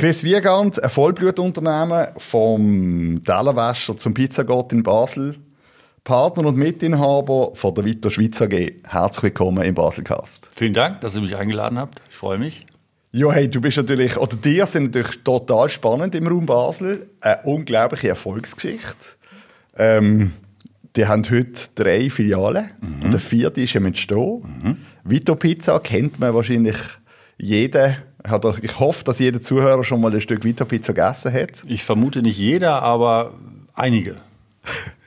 Chris Wiegand, ein Vollblutunternehmen vom Tellerwäscher zum Pizzagott in Basel. Partner und Mitinhaber von der Vito Schweiz AG. Herzlich willkommen im Baselcast. Vielen Dank, dass ihr mich eingeladen habt. Ich freue mich. Ja, hey, du bist natürlich, oder dir sind natürlich total spannend im Raum Basel. Eine unglaubliche Erfolgsgeschichte. Ähm, die haben heute drei Filialen mhm. und eine vierte ist im Entstehen. Mhm. Vito Pizza kennt man wahrscheinlich jeden ich hoffe, dass jeder Zuhörer schon mal ein Stück Vito Pizza gegessen hat. Ich vermute nicht jeder, aber einige.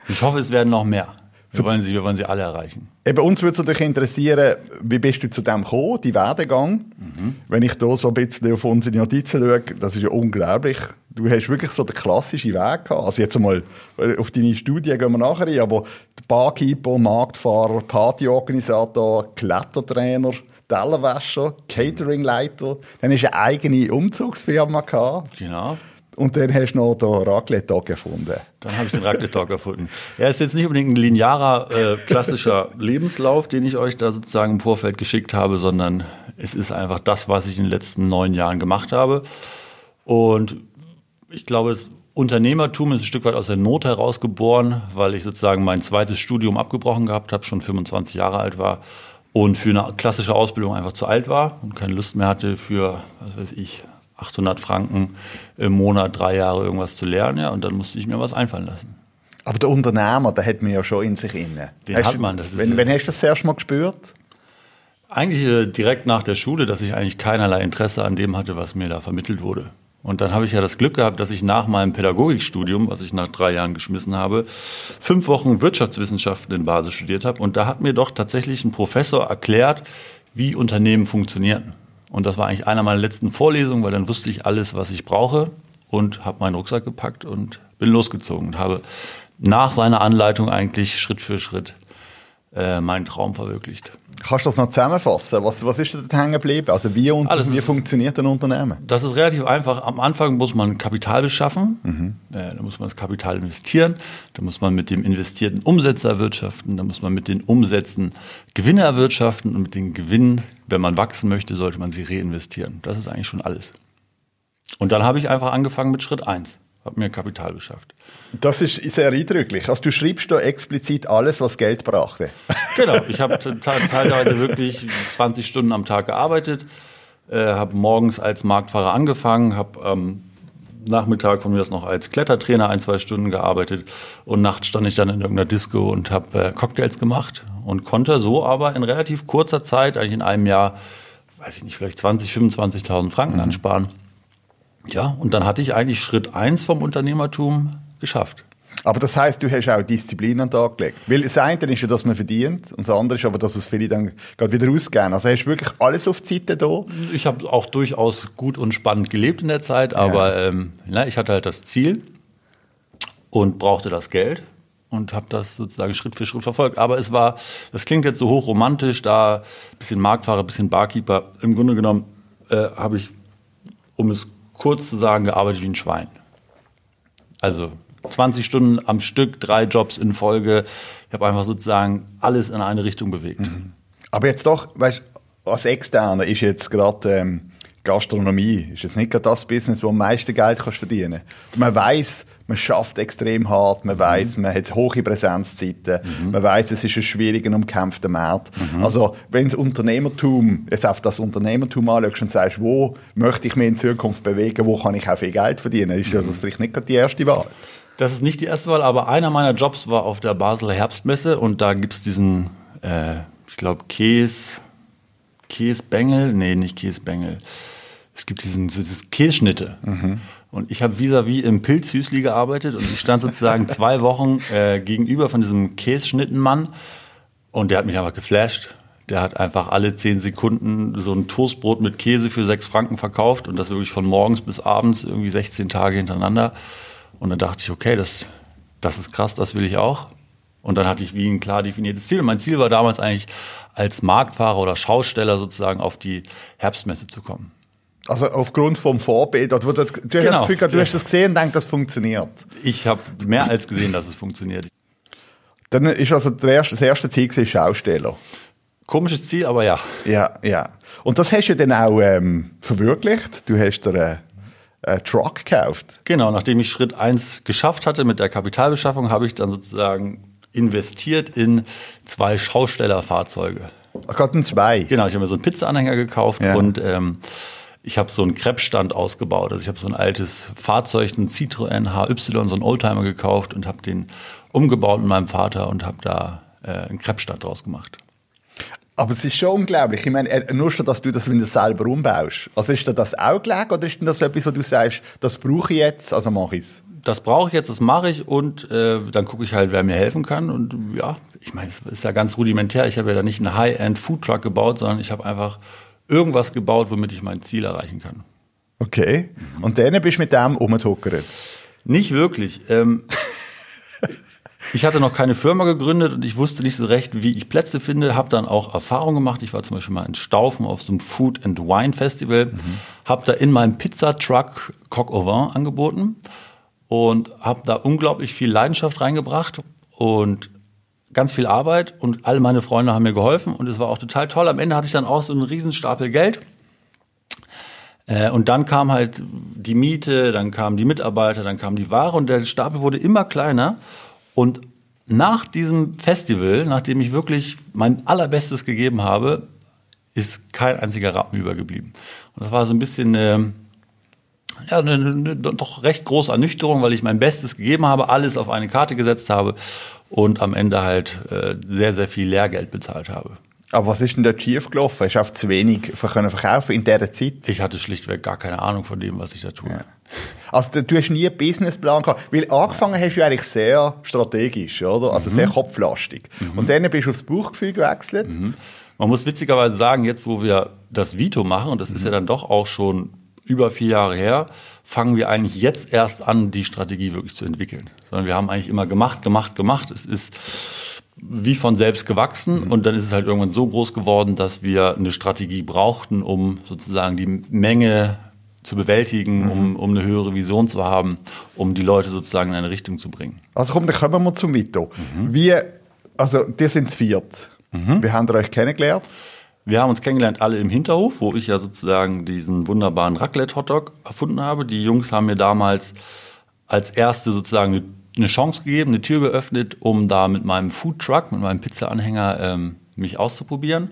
Ich hoffe, es werden noch mehr. Wir wollen sie, wir wollen sie alle erreichen. Eben, uns würde es natürlich interessieren, wie bist du zu dem gekommen, die Werdegang? Mhm. Wenn ich da so ein bisschen auf unsere Notizen schaue, das ist ja unglaublich. Du hast wirklich so den klassischen Weg gehabt. Also jetzt mal, äh, auf deine Studie gehen wir nachher rein, aber Barkeeper, Marktfahrer, Partyorganisator, Klettertrainer, Tellerwäscher, Cateringleiter, dann hast du eine eigene Umzugsfirma gehabt. Genau. Und dann hast du noch den Raclette-Tag erfunden. Dann habe ich den Raclette-Tag erfunden. Er ist jetzt nicht unbedingt ein linearer, äh, klassischer Lebenslauf, den ich euch da sozusagen im Vorfeld geschickt habe, sondern es ist einfach das, was ich in den letzten neun Jahren gemacht habe. Und ich glaube, das Unternehmertum ist ein Stück weit aus der Not herausgeboren, weil ich sozusagen mein zweites Studium abgebrochen gehabt habe, schon 25 Jahre alt war und für eine klassische Ausbildung einfach zu alt war und keine Lust mehr hatte für, was weiß ich, 800 Franken im Monat drei Jahre irgendwas zu lernen. Ja, und dann musste ich mir was einfallen lassen. Aber der Unternehmer, der hat man ja schon in sich inne. Den hast hat man. Das ist, wenn, wenn hast du das erst mal gespürt? Eigentlich äh, direkt nach der Schule, dass ich eigentlich keinerlei Interesse an dem hatte, was mir da vermittelt wurde. Und dann habe ich ja das Glück gehabt, dass ich nach meinem Pädagogikstudium, was ich nach drei Jahren geschmissen habe, fünf Wochen Wirtschaftswissenschaften in Basel studiert habe. Und da hat mir doch tatsächlich ein Professor erklärt, wie Unternehmen funktionieren. Und das war eigentlich einer meiner letzten Vorlesungen, weil dann wusste ich alles, was ich brauche und habe meinen Rucksack gepackt und bin losgezogen und habe nach seiner Anleitung eigentlich Schritt für Schritt äh, meinen Traum verwirklicht. Kannst du das noch zusammenfassen? Was, was ist da hängen geblieben? Also wie, und, wie ist, funktioniert ein Unternehmen? Das ist relativ einfach. Am Anfang muss man Kapital beschaffen, mhm. äh, da muss man das Kapital investieren, da muss man mit dem investierten Umsätze erwirtschaften, da muss man mit den Umsätzen Gewinne erwirtschaften und mit den Gewinnen, wenn man wachsen möchte, sollte man sie reinvestieren. Das ist eigentlich schon alles. Und dann habe ich einfach angefangen mit Schritt eins habe mir Kapital beschafft. Das ist sehr eindrücklich. Also du schreibst da explizit alles, was Geld brachte. Genau, ich habe teilweise wirklich 20 Stunden am Tag gearbeitet, äh, habe morgens als Marktfahrer angefangen, habe am Nachmittag von mir das noch als Klettertrainer ein, zwei Stunden gearbeitet und nachts stand ich dann in irgendeiner Disco und habe äh, Cocktails gemacht und konnte so aber in relativ kurzer Zeit, eigentlich in einem Jahr, weiß ich nicht, vielleicht 20, 25.000 Franken mhm. ansparen. Ja, und dann hatte ich eigentlich Schritt eins vom Unternehmertum geschafft. Aber das heißt, du hast auch Disziplin an den Tag gelegt. Weil das eine ist ja, dass man verdient und das andere ist aber, dass es viele dann gerade wieder ausgehen. Also hast du wirklich alles auf die Seite da? Ich habe auch durchaus gut und spannend gelebt in der Zeit, aber ja. ähm, na, ich hatte halt das Ziel und brauchte das Geld und habe das sozusagen Schritt für Schritt verfolgt. Aber es war, das klingt jetzt so hochromantisch, da ein bisschen Marktfahrer, ein bisschen Barkeeper. Im Grunde genommen äh, habe ich, um es kurz zu sagen, gearbeitet wie ein Schwein. Also 20 Stunden am Stück, drei Jobs in Folge. Ich habe einfach sozusagen alles in eine Richtung bewegt. Mhm. Aber jetzt doch, weißt als Externer ist jetzt gerade ähm, Gastronomie, ist jetzt nicht gerade das Business, wo am meisten Geld kannst verdienen. Man weiß, man schafft extrem hart, man weiß, mhm. man hat hohe Präsenzzeiten, mhm. man weiß, es ist ein schwieriger, umkämpfter Markt. Mhm. Also, wenn das Unternehmertum, jetzt auf das Unternehmertum anschaust und sagst, wo möchte ich mich in Zukunft bewegen, wo kann ich auch viel Geld verdienen, ist das vielleicht nicht gerade die erste Wahl. Das ist nicht die erste Wahl, aber einer meiner Jobs war auf der Basler Herbstmesse und da gibt es diesen, äh, ich glaube, Käse, Käsebengel, nee, nicht Käsebengel. Es gibt diesen, diese Kässchnitte. Mhm. Und ich habe vis-à-vis im Pilzhüsli gearbeitet und ich stand sozusagen zwei Wochen äh, gegenüber von diesem Kässchnittenmann und der hat mich einfach geflasht. Der hat einfach alle zehn Sekunden so ein Toastbrot mit Käse für sechs Franken verkauft und das wirklich von morgens bis abends, irgendwie 16 Tage hintereinander. Und dann dachte ich, okay, das, das ist krass, das will ich auch. Und dann hatte ich wie ein klar definiertes Ziel. Und mein Ziel war damals eigentlich, als Marktfahrer oder Schausteller sozusagen auf die Herbstmesse zu kommen. Also aufgrund vom Vorbild, oder du, du, genau. hast das Gefühl, du hast das gesehen und denkst, das funktioniert. Ich habe mehr als gesehen, dass es funktioniert. Dann ist also das erste, Ziel gewesen, Schausteller. Komisches Ziel, aber ja. Ja, ja. Und das hast du dann auch ähm, verwirklicht. Du hast dir äh, Truck gekauft. Genau, nachdem ich Schritt 1 geschafft hatte mit der Kapitalbeschaffung, habe ich dann sozusagen investiert in zwei Schaustellerfahrzeuge. Ach Gott, ein zwei. Genau, ich habe mir so einen Pizza-Anhänger gekauft Ja. und ähm, ich habe so einen Kreppstand ausgebaut. Also ich habe so ein altes Fahrzeug, einen Citroën HY, so einen Oldtimer gekauft und habe den umgebaut mit meinem Vater und habe da äh, einen Kreppstand draus gemacht. Aber es ist schon unglaublich. Ich meine, äh, nur schon, dass du das wieder selber umbaust. Also ist dir das auch gelegen oder ist denn das etwas, wo du sagst, das brauche ich jetzt, also mache ich es? Das brauche ich jetzt, das mache ich und äh, dann gucke ich halt, wer mir helfen kann. Und ja, ich meine, es ist ja ganz rudimentär. Ich habe ja da nicht einen High-End-Food-Truck gebaut, sondern ich habe einfach irgendwas gebaut, womit ich mein Ziel erreichen kann. Okay. Und dann bist du mit dem umgetuckert. Nicht wirklich. Ähm, ich hatte noch keine Firma gegründet und ich wusste nicht so recht, wie ich Plätze finde. Habe dann auch Erfahrungen gemacht. Ich war zum Beispiel mal in Staufen auf so einem Food and Wine Festival. Habe da in meinem Pizzatruck Coq au vin angeboten und habe da unglaublich viel Leidenschaft reingebracht und ganz viel Arbeit und all meine Freunde haben mir geholfen und es war auch total toll. Am Ende hatte ich dann auch so einen riesen Stapel Geld. Äh, und dann kam halt die Miete, dann kamen die Mitarbeiter, dann kam die Ware und der Stapel wurde immer kleiner. Und nach diesem Festival, nachdem ich wirklich mein allerbestes gegeben habe, ist kein einziger Rappen übergeblieben. Und das war so ein bisschen eine, ja, eine, eine doch recht große Ernüchterung, weil ich mein Bestes gegeben habe, alles auf eine Karte gesetzt habe und am Ende halt äh, sehr, sehr viel Lehrgeld bezahlt habe. Aber was ist denn dort schief gelaufen? Hast du einfach zu wenig können verkaufen in dieser Zeit? Ich hatte schlichtweg gar keine Ahnung von dem, was ich da tue. Ja. Also du- hast nie einen Businessplan gehabt, weil angefangen hast du eigentlich sehr strategisch, oder? Also sehr kopflastig. Und dann bist du aufs Bauchgefühl gewechselt. Man muss witzigerweise sagen, jetzt wo wir das Vito machen, und das ist ja dann doch auch schon über vier Jahre her, fangen wir eigentlich jetzt erst an, die Strategie wirklich zu entwickeln. Sondern wir haben eigentlich immer gemacht, gemacht, gemacht. Es ist wie von selbst gewachsen und dann ist es halt irgendwann so groß geworden, dass wir eine Strategie brauchten, um sozusagen die Menge zu bewältigen, um, um eine höhere Vision zu haben, um die Leute sozusagen in eine Richtung zu bringen. Also komm, dann kommen wir zum Vito. Wie, also dir sind viert. Wie habt ihr euch kennengelernt? Wir haben uns kennengelernt alle im Hinterhof, wo ich ja sozusagen diesen wunderbaren Raclette-Hotdog erfunden habe. Die Jungs haben mir damals als erste sozusagen eine, Chance gegeben, eine Tür geöffnet, um da mit meinem Foodtruck, mit meinem Pizza-Anhänger ähm, mich auszuprobieren.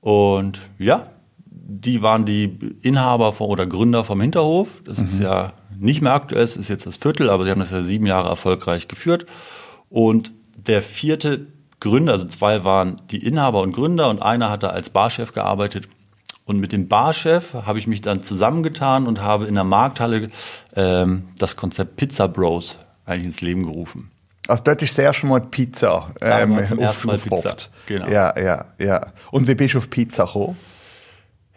Und ja, die waren die Inhaber vom, oder Gründer vom Hinterhof. Das ist ja nicht mehr aktuell, es ist jetzt das Viertel, aber sie haben das ja sieben Jahre erfolgreich geführt. Und der vierte Gründer, also zwei waren die Inhaber und Gründer und einer hat da als Barchef gearbeitet. Und mit dem Barchef habe ich mich dann zusammengetan und habe in der Markthalle ähm, das Konzept Pizza Bros eigentlich ins Leben gerufen. Also dort ist das erste Mal Pizza ähm, war zum ersten Mal aufgepoppt. Pizza, genau. Ja, ja, ja. Und wie bist du auf Pizza gekommen?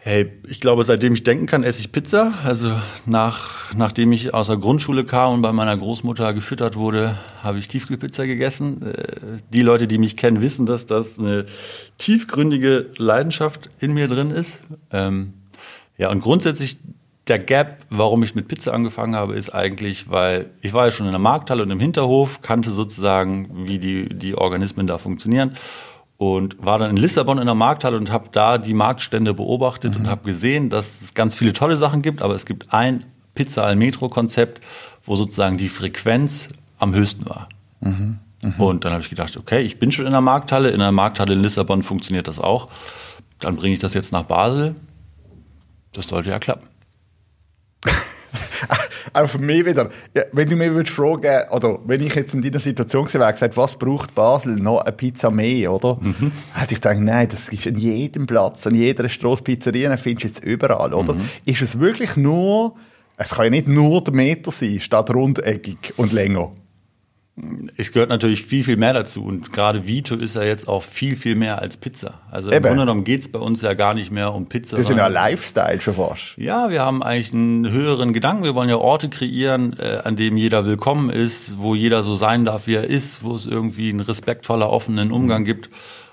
Hey, ich glaube, seitdem ich denken kann, esse ich Pizza. Also nach, nachdem ich aus der Grundschule kam und bei meiner Großmutter gefüttert wurde, habe ich Tiefkühlpizza gegessen. Äh, Die Leute, die mich kennen, wissen, dass das eine tiefgründige Leidenschaft in mir drin ist. Ähm, ja, und grundsätzlich der Gap, warum ich mit Pizza angefangen habe, ist eigentlich, weil ich war ja schon in der Markthalle und im Hinterhof, kannte sozusagen, wie die, die Organismen da funktionieren und war dann in Lissabon in der Markthalle und habe da die Marktstände beobachtet und habe gesehen, dass es ganz viele tolle Sachen gibt, aber es gibt ein Pizza al Metro Konzept, wo sozusagen die Frequenz am höchsten war. Und dann habe ich gedacht, okay, ich bin schon in der Markthalle, in der Markthalle in Lissabon funktioniert das auch. Dann bringe ich das jetzt nach Basel. Das sollte ja klappen. Auch für mich wieder, ja, wenn du mich würdest fragen, oder wenn ich jetzt in deiner Situation gewesen wäre, gesagt, was braucht Basel noch eine Pizza mehr, oder? Hätte ich gedacht, nein, das ist an jedem Platz, an jeder Straßpizzeria, dann findest du jetzt überall, oder? Ist es wirklich nur, es kann ja nicht nur der Meter sein, statt rundeckig und länger. Es gehört natürlich viel, viel mehr dazu. Und gerade Vito ist ja jetzt auch viel, viel mehr als Pizza. Also im Eben. Grunde genommen geht es bei uns ja gar nicht mehr um Pizza. Das ist ja Lifestyle schon fast. Ja, wir haben eigentlich einen höheren Gedanken. Wir wollen ja Orte kreieren, äh, an dem jeder willkommen ist, wo jeder so sein darf, wie er ist, wo es irgendwie einen respektvoller, offenen Umgang gibt.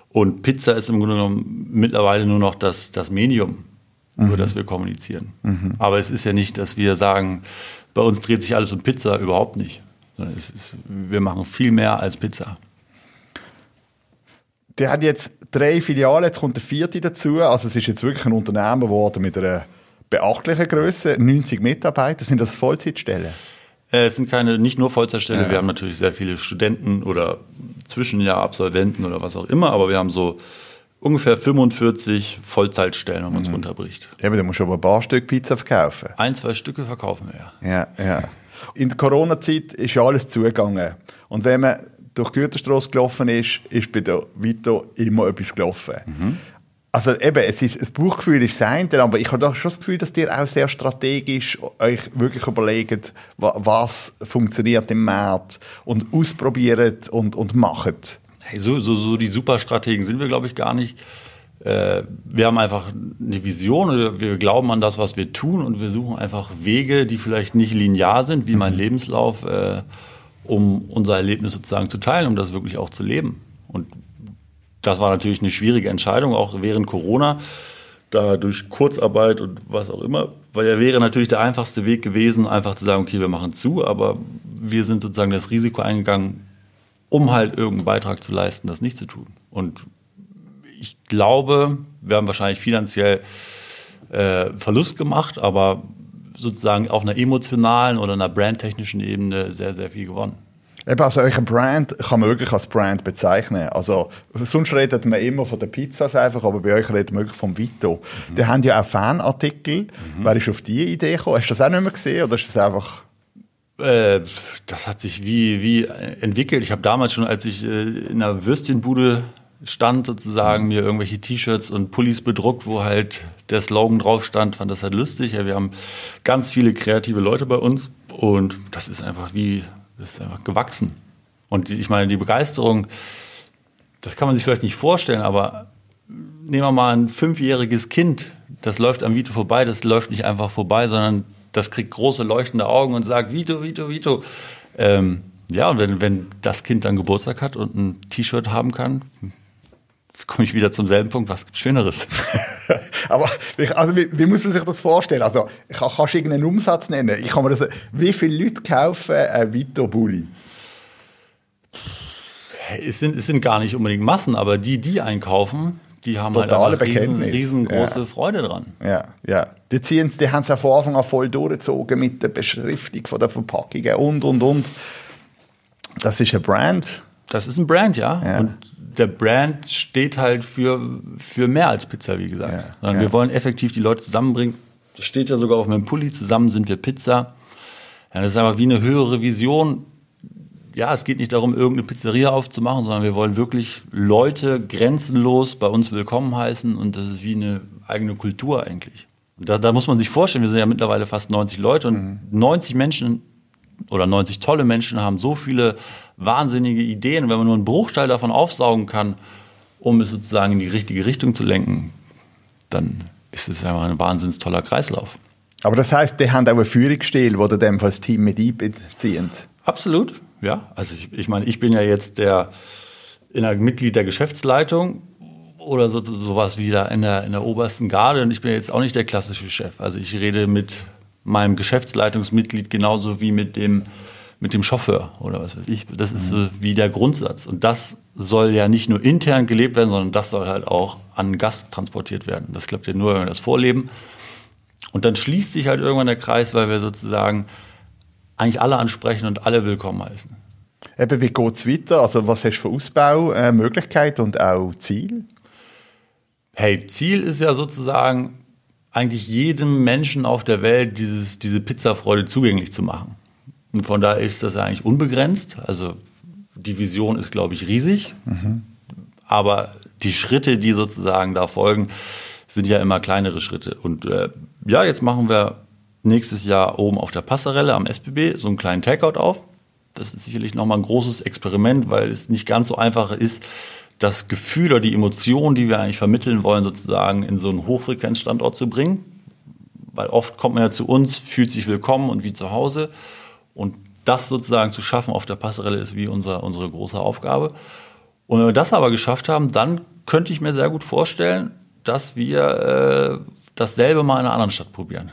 Und Pizza ist im Grunde genommen mittlerweile nur noch das, das Medium, über das wir kommunizieren. Aber es ist ja nicht, dass wir sagen, bei uns dreht sich alles um Pizza, überhaupt nicht. Es ist, wir machen viel mehr als Pizza. Der hat jetzt drei Filialen, jetzt kommt der vierte dazu. Also es ist jetzt wirklich ein Unternehmen geworden mit einer beachtliche Größe, 90 Mitarbeiter. Sind das Vollzeitstellen? Äh, es sind keine, nicht nur Vollzeitstellen, ja. wir haben natürlich sehr viele Studenten oder Zwischenjahrabsolventen oder was auch immer, aber wir haben so ungefähr 45 Vollzeitstellen, wenn man es mhm. runterbricht. Ja, aber da musst du aber ein paar Stück Pizza verkaufen. Ein, zwei Stücke verkaufen wir, ja. Ja, ja. In der Corona-Zeit ist ja alles zugegangen. Und wenn man durch die Güterstrasse gelaufen ist, ist bei der Vito immer etwas gelaufen. Mhm. Also eben, es ist, das Buchgefühl ist sein, aber ich habe doch schon das Gefühl, dass ihr auch sehr strategisch euch wirklich überlegt, was funktioniert im Markt und ausprobiert und, und macht. Hey, so, so, so die Superstrategen sind wir, glaube ich, gar nicht. Äh, wir haben einfach eine Vision, wir glauben an das, was wir tun und wir suchen einfach Wege, die vielleicht nicht linear sind, wie mein mhm. Lebenslauf, äh, um unser Erlebnis sozusagen zu teilen, um das wirklich auch zu leben. Und das war natürlich eine schwierige Entscheidung, auch während Corona, da durch Kurzarbeit und was auch immer, weil er wäre natürlich der einfachste Weg gewesen, einfach zu sagen, okay, wir machen zu, aber wir sind sozusagen das Risiko eingegangen, um halt irgendeinen Beitrag zu leisten, das nicht zu tun. Und ich glaube, wir haben wahrscheinlich finanziell äh, Verlust gemacht, aber sozusagen auf einer emotionalen oder einer brandtechnischen Ebene sehr, sehr viel gewonnen. Eben, also euer Brand kann man wirklich als Brand bezeichnen. Also, sonst redet man immer von den Pizzas einfach, aber bei euch redet man wirklich vom Vito. Mhm. Die haben ja auch Fanartikel. Mhm. Wer ist auf diese Idee gekommen? Hast du das auch nicht mehr gesehen oder ist das einfach... Äh, das hat sich wie, wie entwickelt. Ich habe damals schon, als ich äh, in einer Würstchenbude stand, sozusagen, mhm. mir irgendwelche T-Shirts und Pullis bedruckt, wo halt der Slogan drauf stand, fand das halt lustig. Ja, wir haben ganz viele kreative Leute bei uns und das ist einfach wie das ist einfach gewachsen. Und ich meine, die Begeisterung, das kann man sich vielleicht nicht vorstellen, aber nehmen wir mal ein fünfjähriges Kind, das läuft am Vito vorbei, das läuft nicht einfach vorbei, sondern das kriegt große leuchtende Augen und sagt Vito, Vito, Vito. Ähm, ja, und wenn, wenn das Kind dann Geburtstag hat und ein T-Shirt haben kann, komme ich wieder zum selben Punkt, was gibt Schöneres? Aber also, wie, wie, muss man sich das vorstellen? Also, ich kann, kannst du irgendeinen Umsatz nennen? Ich kann mir das, wie viele Leute kaufen ein Vito Bulli? Es sind, es sind gar nicht unbedingt Massen, aber die, die einkaufen, die haben halt eine riesen, riesengroße ja. Freude dran. Ja, ja. Die, die haben es ja von Anfang an voll durchgezogen mit der Beschriftung von der Verpackungen und, und, und. Das ist ein Brand. Das ist ein Brand, ja. ja. Und der Brand steht halt für, für mehr als Pizza, wie gesagt. Ja, Sondern ja. wir wollen effektiv die Leute zusammenbringen. Das steht ja sogar auf meinem Pulli, zusammen sind wir Pizza. Ja, das ist einfach wie eine höhere Vision. Ja, es geht nicht darum, irgendeine Pizzeria aufzumachen, sondern wir wollen wirklich Leute grenzenlos bei uns willkommen heißen und das ist wie eine eigene Kultur eigentlich. Da, da, muss man sich vorstellen, wir sind ja mittlerweile fast 90 Leute und mhm. 90 Menschen oder 90 tolle Menschen haben so viele wahnsinnige Ideen. Und wenn man nur einen Bruchteil davon aufsaugen kann, um es sozusagen in die richtige Richtung zu lenken, dann ist es einfach ein wahnsinns toller Kreislauf. Aber das heißt, die haben auch einen Führungsstil, wo dem das Team mit einbeziehen? Absolut, ja. Also ich, ich meine, ich bin ja jetzt der in der Mitglied der Geschäftsleitung oder so, sowas wie da in der, in der obersten Garde und ich bin jetzt auch nicht der klassische Chef. Also ich rede mit meinem Geschäftsleitungsmitglied genauso wie mit dem, mit dem Chauffeur oder was weiß ich. Das ist mhm. so wie der Grundsatz. Und das soll ja nicht nur intern gelebt werden, sondern das soll halt auch an Gast transportiert werden. Das klappt ja nur, wenn wir das vorleben. Und dann schließt sich halt irgendwann der Kreis, weil wir sozusagen eigentlich alle ansprechen und alle willkommen heißen. Eben, wie geht es weiter? Also was hast du für Ausbaumöglichkeiten und auch Ziel? Hey, Ziel ist ja sozusagen eigentlich jedem Menschen auf der Welt dieses, diese Pizzafreude zugänglich zu machen. Und von daher ist das eigentlich unbegrenzt. Also die Vision ist, glaube ich, riesig. Mhm. Aber die Schritte, die sozusagen da folgen, sind ja immer kleinere Schritte. Und äh, ja, jetzt machen wir nächstes Jahr oben auf der Passerelle am SBB so einen kleinen Takeout auf. Das ist sicherlich nochmal ein großes Experiment, weil es nicht ganz so einfach ist, das Gefühl oder die Emotion, die wir eigentlich vermitteln wollen, sozusagen in so einen Hochfrequenzstandort zu bringen. Weil oft kommt man ja zu uns, fühlt sich willkommen und wie zu Hause. Und das sozusagen zu schaffen auf der Passerelle ist wie unser, unsere große Aufgabe. Und wenn wir das aber geschafft haben, dann könnte ich mir sehr gut vorstellen, dass wir äh, dasselbe mal in einer anderen Stadt probieren.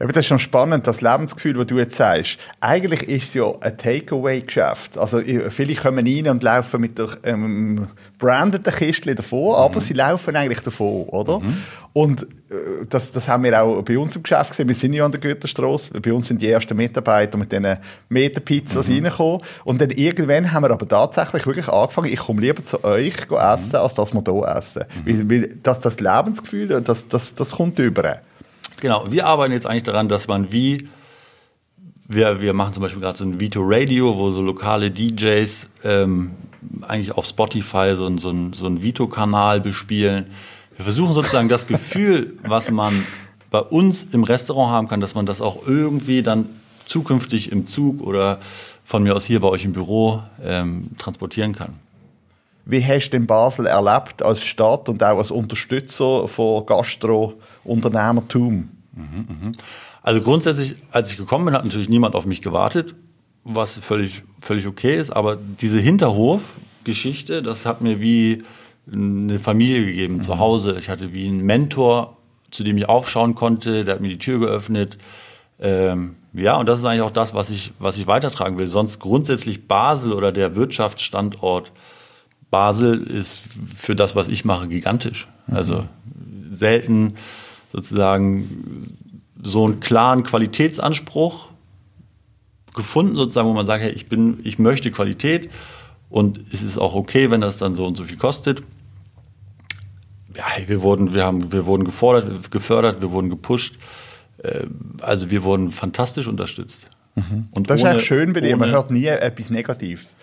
Aber das ist schon spannend, das Lebensgefühl, das du jetzt sagst. Eigentlich ist es ja ein Takeaway-Geschäft. Also viele kommen rein und laufen mit der ähm, brandeten Kiste davon, mhm. aber sie laufen eigentlich davon, oder? Mhm. Und äh, das, das haben wir auch bei uns im Geschäft gesehen. Wir sind ja an der Güterstraße. Bei uns sind die ersten Mitarbeiter mit diesen Meterpizzas mhm. reingekommen. Und dann irgendwann haben wir aber tatsächlich wirklich angefangen, ich komme lieber zu euch essen, als dass wir hier essen. Mhm. Weil, weil das, das Lebensgefühl, das, das, das kommt über. Genau, wir arbeiten jetzt eigentlich daran, dass man wie, wir, wir machen zum Beispiel gerade so ein Vito Radio, wo so lokale DJs ähm, eigentlich auf Spotify so, so, so einen Vito-Kanal bespielen. Wir versuchen sozusagen das Gefühl, was man bei uns im Restaurant haben kann, dass man das auch irgendwie dann zukünftig im Zug oder von mir aus hier bei euch im Büro ähm, transportieren kann. Wie hast du in Basel erlebt als Stadt und auch als Unterstützer von Gastro-Unternehmertum? Mhm, mhm. Also grundsätzlich, als ich gekommen bin, hat natürlich niemand auf mich gewartet, was völlig, völlig okay ist. Aber diese Hinterhof-Geschichte, das hat mir wie eine Familie gegeben mhm. zu Hause. Ich hatte wie einen Mentor, zu dem ich aufschauen konnte, der hat mir die Tür geöffnet. Ähm, ja, und das ist eigentlich auch das, was ich, was ich weitertragen will. Sonst grundsätzlich Basel oder der Wirtschaftsstandort Basel ist für das, was ich mache, gigantisch. Mhm. Also selten sozusagen so einen klaren Qualitätsanspruch gefunden, sozusagen, wo man sagt, hey, ich bin, ich möchte Qualität und es ist auch okay, wenn das dann so und so viel kostet. Ja, hey, wir wurden, wir haben, wir wurden gefordert, gefördert, wir wurden gepusht. Äh, also wir wurden fantastisch unterstützt. Mhm. Und das ohne, ist echt schön bei dir, man hört nie etwas Negatives.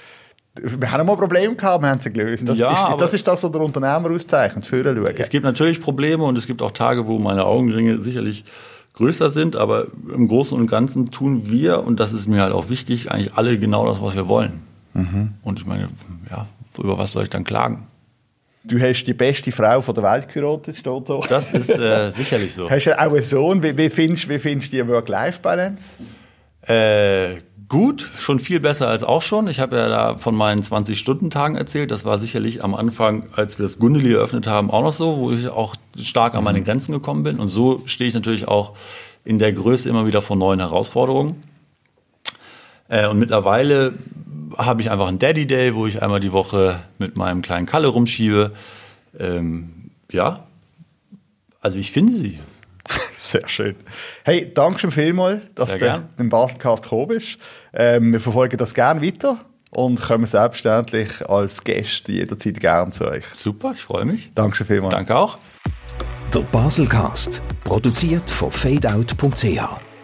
Wir haben mal Probleme gehabt, wir haben sie gelöst. Das, ja, ist, das ist das, was der Unternehmer auszeichnet, für schauen. Es gibt natürlich Probleme und es gibt auch Tage, wo meine Augenringe sicherlich größer sind, aber im Großen und Ganzen tun wir, und das ist mir halt auch wichtig, eigentlich alle genau das, was wir wollen. Mhm. Und ich meine, ja, über was soll ich dann klagen? Du hast die beste Frau von der Welt geheiratet, steht da. Das ist äh, sicherlich so. Hast du auch einen Sohn? Wie, wie findest, wie findest du die Work-Life-Balance? Äh, gut, schon viel besser als auch schon. Ich habe ja da von meinen 20-Stunden-Tagen erzählt. Das war sicherlich am Anfang, als wir das Gundeli eröffnet haben, auch noch so, wo ich auch stark an meine mhm. Grenzen gekommen bin. Und so stehe ich natürlich auch in der Größe immer wieder vor neuen Herausforderungen. Äh, und mittlerweile habe ich einfach einen Daddy Day, wo ich einmal die Woche mit meinem kleinen Kalle rumschiebe. Ähm, ja, also ich finde sie. Sehr schön. Hey, danke schon vielmals, dass Sehr du im Baselcast gekommen bist. Ähm, wir verfolgen das gerne weiter und kommen selbstverständlich als Gäste jederzeit gerne zu euch. Super, ich freue mich. Danke schon vielmals. Danke auch. Der Baselcast, produziert von fadeout.ch.